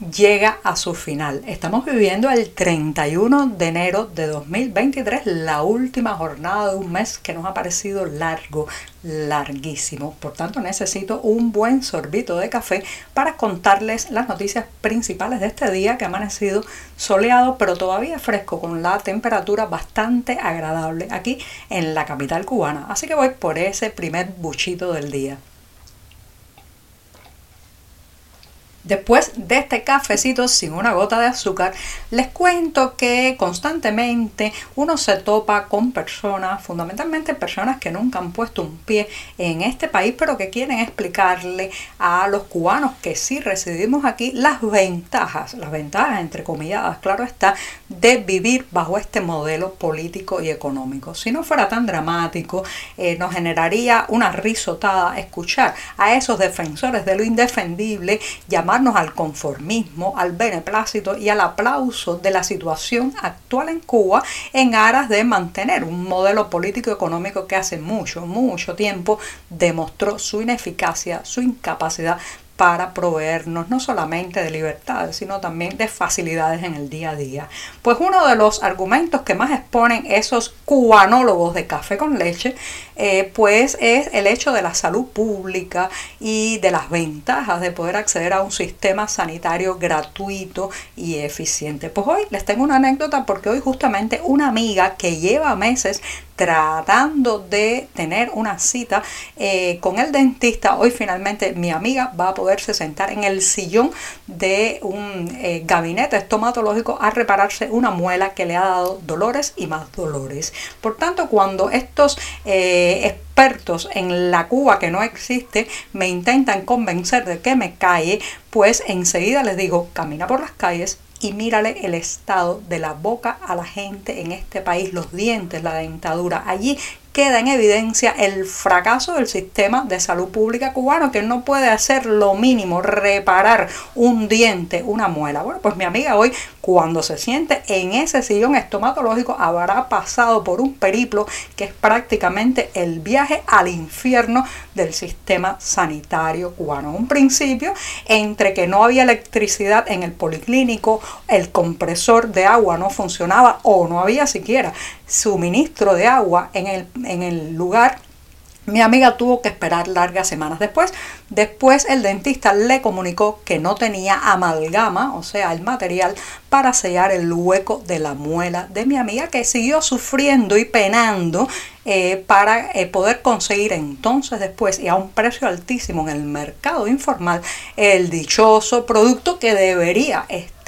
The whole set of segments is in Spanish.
llega a su final. Estamos viviendo el 31 de enero de 2023, la última jornada de un mes que nos ha parecido largo, larguísimo. Por tanto, necesito un buen sorbito de café para contarles las noticias principales de este día que ha amanecido soleado, pero todavía fresco, con la temperatura bastante agradable aquí en la capital cubana. Así que voy por ese primer buchito del día. Después de este cafecito sin una gota de azúcar, les cuento que constantemente uno se topa con personas, fundamentalmente personas que nunca han puesto un pie en este país, pero que quieren explicarle a los cubanos que sí residimos aquí las ventajas, las ventajas entre comilladas, claro está, de vivir bajo este modelo político y económico. Si no fuera tan dramático, eh, nos generaría una risotada escuchar a esos defensores de lo indefendible al conformismo, al beneplácito y al aplauso de la situación actual en Cuba en aras de mantener un modelo político económico que hace mucho, mucho tiempo demostró su ineficacia, su incapacidad para proveernos no solamente de libertades, sino también de facilidades en el día a día. Pues uno de los argumentos que más exponen esos cubanólogos de café con leche, eh, pues es el hecho de la salud pública y de las ventajas de poder acceder a un sistema sanitario gratuito y eficiente. Pues hoy les tengo una anécdota porque hoy justamente una amiga que lleva meses tratando de tener una cita eh, con el dentista, hoy finalmente mi amiga va a poderse sentar en el sillón de un eh, gabinete estomatológico a repararse una muela que le ha dado dolores y más dolores. Por tanto, cuando estos eh, expertos en la Cuba que no existe me intentan convencer de que me calle, pues enseguida les digo, camina por las calles, y mírale el estado de la boca a la gente en este país, los dientes, la dentadura. Allí queda en evidencia el fracaso del sistema de salud pública cubano, que no puede hacer lo mínimo, reparar un diente, una muela. Bueno, pues mi amiga hoy, cuando se siente en ese sillón estomatológico, habrá pasado por un periplo que es prácticamente el viaje al infierno del sistema sanitario cubano. Un principio entre que no había electricidad en el policlínico, el compresor de agua no funcionaba o no había siquiera suministro de agua en el, en el lugar mi amiga tuvo que esperar largas semanas después. Después el dentista le comunicó que no tenía amalgama, o sea, el material para sellar el hueco de la muela de mi amiga que siguió sufriendo y penando eh, para eh, poder conseguir entonces después y a un precio altísimo en el mercado informal el dichoso producto que debería estar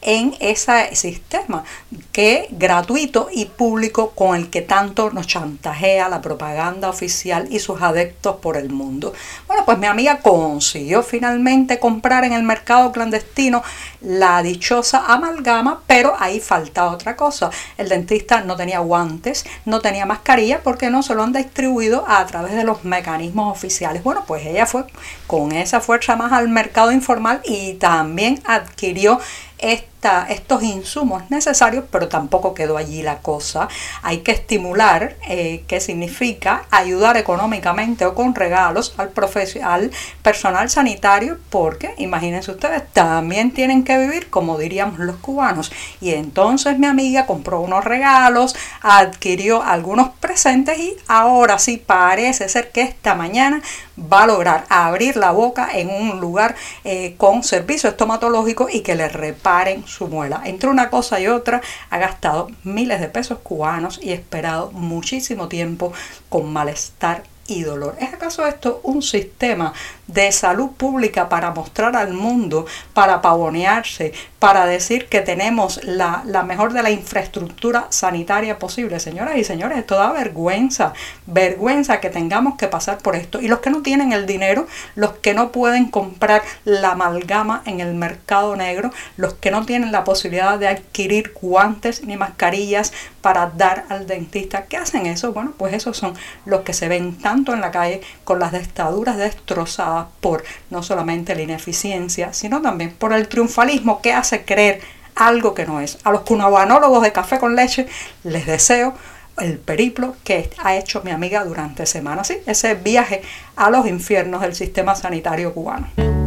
en ese sistema que gratuito y público con el que tanto nos chantajea la propaganda oficial y sus adeptos por el mundo. Bueno, pues mi amiga consiguió finalmente comprar en el mercado clandestino la dichosa amalgama, pero ahí falta otra cosa. El dentista no tenía guantes, no tenía mascarilla porque no se lo han distribuido a través de los mecanismos oficiales. Bueno, pues ella fue con esa fuerza más al mercado informal y también adquirió es estos insumos necesarios, pero tampoco quedó allí la cosa. Hay que estimular, eh, que significa ayudar económicamente o con regalos al, al personal sanitario, porque imagínense ustedes, también tienen que vivir como diríamos los cubanos. Y entonces mi amiga compró unos regalos, adquirió algunos presentes y ahora sí parece ser que esta mañana va a lograr abrir la boca en un lugar eh, con servicio estomatológico y que le reparen su muela. Entre una cosa y otra ha gastado miles de pesos cubanos y esperado muchísimo tiempo con malestar y dolor. ¿Es acaso esto un sistema de salud pública para mostrar al mundo, para pavonearse, para decir que tenemos la, la mejor de la infraestructura sanitaria posible. Señoras y señores, esto da vergüenza, vergüenza que tengamos que pasar por esto. Y los que no tienen el dinero, los que no pueden comprar la amalgama en el mercado negro, los que no tienen la posibilidad de adquirir guantes ni mascarillas para dar al dentista. ¿Qué hacen eso? Bueno, pues esos son los que se ven tanto en la calle con las destaduras destrozadas por no solamente la ineficiencia, sino también por el triunfalismo que hace creer algo que no es. A los cunabanólogos de café con leche les deseo el periplo que ha hecho mi amiga durante semanas, ¿sí? ese viaje a los infiernos del sistema sanitario cubano.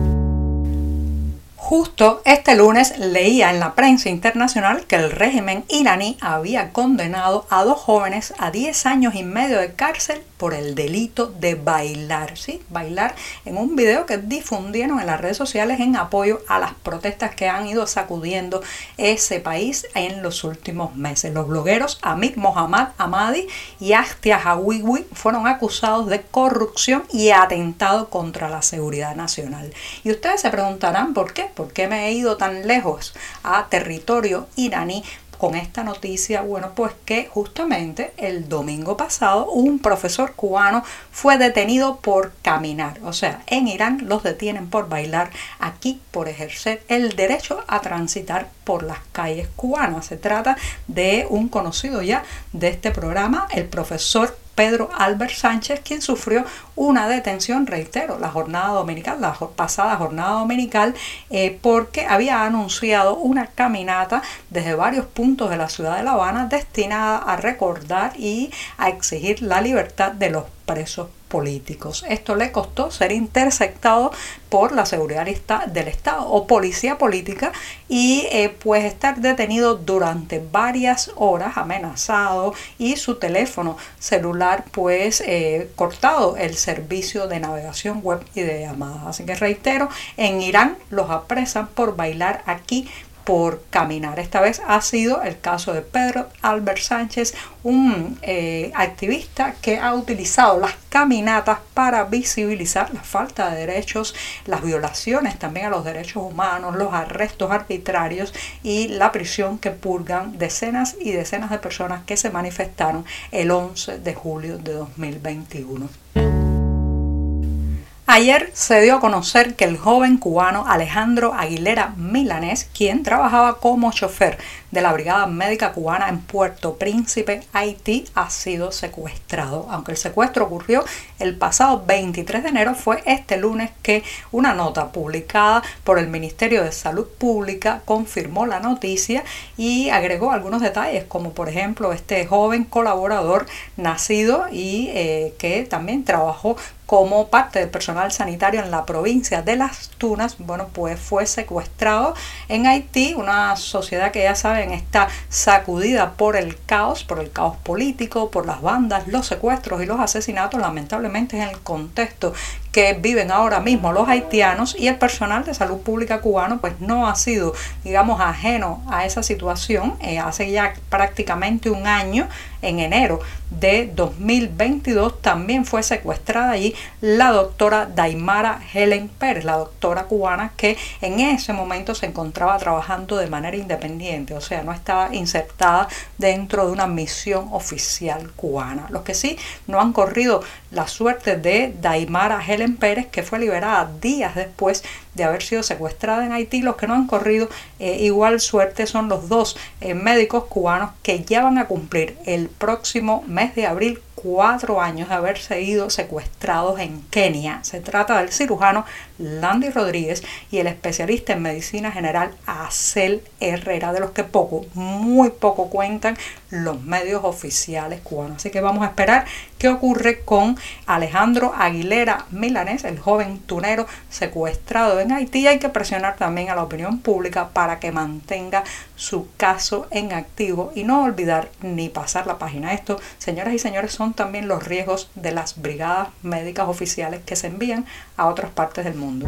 Justo este lunes leía en la prensa internacional que el régimen iraní había condenado a dos jóvenes a 10 años y medio de cárcel por el delito de bailar, ¿sí? Bailar en un video que difundieron en las redes sociales en apoyo a las protestas que han ido sacudiendo ese país en los últimos meses. Los blogueros Amit Mohammad Ahmadi y Astia Hawiwi fueron acusados de corrupción y atentado contra la seguridad nacional. Y ustedes se preguntarán por qué. ¿Por qué me he ido tan lejos a territorio iraní? con esta noticia? Bueno, pues que justamente el domingo pasado un profesor cubano fue detenido por caminar. O sea, en Irán los detienen por bailar, aquí por ejercer el derecho a transitar por las calles cubanas. Se trata de un conocido ya de este programa, el profesor Pedro Albert Sánchez, quien sufrió una detención, reitero, la jornada dominical, la pasada jornada dominical, eh, porque había anunciado una caminata desde varios puntos de la ciudad de La Habana destinada a recordar y a exigir la libertad de los presos políticos. Esto le costó ser interceptado por la seguridad del Estado o policía política y eh, pues estar detenido durante varias horas amenazado y su teléfono celular pues eh, cortado el servicio de navegación web y de llamadas. Así que reitero, en Irán los apresan por bailar aquí por caminar. Esta vez ha sido el caso de Pedro Albert Sánchez, un eh, activista que ha utilizado las caminatas para visibilizar la falta de derechos, las violaciones también a los derechos humanos, los arrestos arbitrarios y la prisión que purgan decenas y decenas de personas que se manifestaron el 11 de julio de 2021. Ayer se dio a conocer que el joven cubano Alejandro Aguilera Milanés, quien trabajaba como chofer de la Brigada Médica Cubana en Puerto Príncipe, Haití, ha sido secuestrado. Aunque el secuestro ocurrió el pasado 23 de enero, fue este lunes que una nota publicada por el Ministerio de Salud Pública confirmó la noticia y agregó algunos detalles, como por ejemplo este joven colaborador nacido y eh, que también trabajó como parte del personal sanitario en la provincia de Las Tunas, bueno, pues fue secuestrado en Haití, una sociedad que ya saben está sacudida por el caos, por el caos político, por las bandas, los secuestros y los asesinatos, lamentablemente en el contexto que viven ahora mismo los haitianos y el personal de salud pública cubano pues no ha sido digamos ajeno a esa situación eh, hace ya prácticamente un año en enero de 2022 también fue secuestrada allí la doctora Daimara Helen Pérez, la doctora cubana que en ese momento se encontraba trabajando de manera independiente, o sea, no estaba insertada dentro de una misión oficial cubana. Los que sí no han corrido la suerte de Daimara Helen Pérez, que fue liberada días después de haber sido secuestrada en Haití. Los que no han corrido eh, igual suerte son los dos eh, médicos cubanos que ya van a cumplir el próximo mes de abril cuatro años de haber sido secuestrados en Kenia. Se trata del cirujano Landy Rodríguez y el especialista en medicina general Acel Herrera, de los que poco, muy poco cuentan los medios oficiales cubanos. Así que vamos a esperar qué ocurre con Alejandro Aguilera Milanés, el joven tunero secuestrado en Haití. Hay que presionar también a la opinión pública para que mantenga su caso en activo y no olvidar ni pasar la página. Esto, señoras y señores, son también los riesgos de las brigadas médicas oficiales que se envían a otras partes del mundo.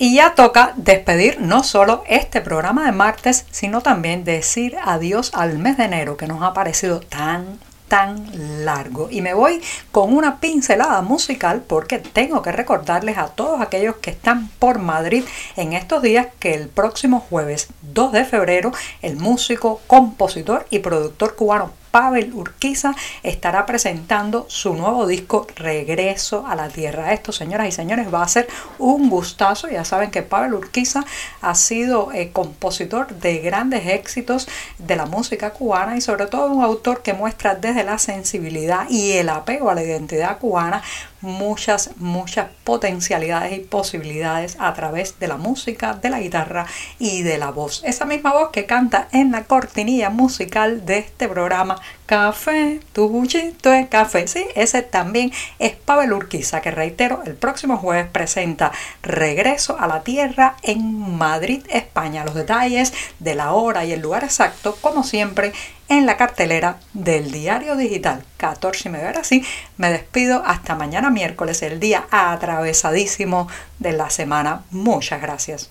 Y ya toca despedir no solo este programa de martes, sino también decir adiós al mes de enero que nos ha parecido tan tan largo. Y me voy con una pincelada musical porque tengo que recordarles a todos aquellos que están por Madrid en estos días que el próximo jueves 2 de febrero el músico, compositor y productor cubano Pavel Urquiza estará presentando su nuevo disco Regreso a la Tierra. Esto, señoras y señores, va a ser un gustazo. Ya saben que Pavel Urquiza ha sido eh, compositor de grandes éxitos de la música cubana y sobre todo un autor que muestra desde la sensibilidad y el apego a la identidad cubana muchas, muchas potencialidades y posibilidades a través de la música, de la guitarra y de la voz. Esa misma voz que canta en la cortinilla musical de este programa Café, tu buchito de café. Sí, ese también es Pavel Urquiza, que reitero, el próximo jueves presenta Regreso a la Tierra en Madrid, España. Los detalles de la hora y el lugar exacto, como siempre, en la cartelera del diario digital 14 y media. Ahora sí, me despido hasta mañana miércoles, el día atravesadísimo de la semana. Muchas gracias.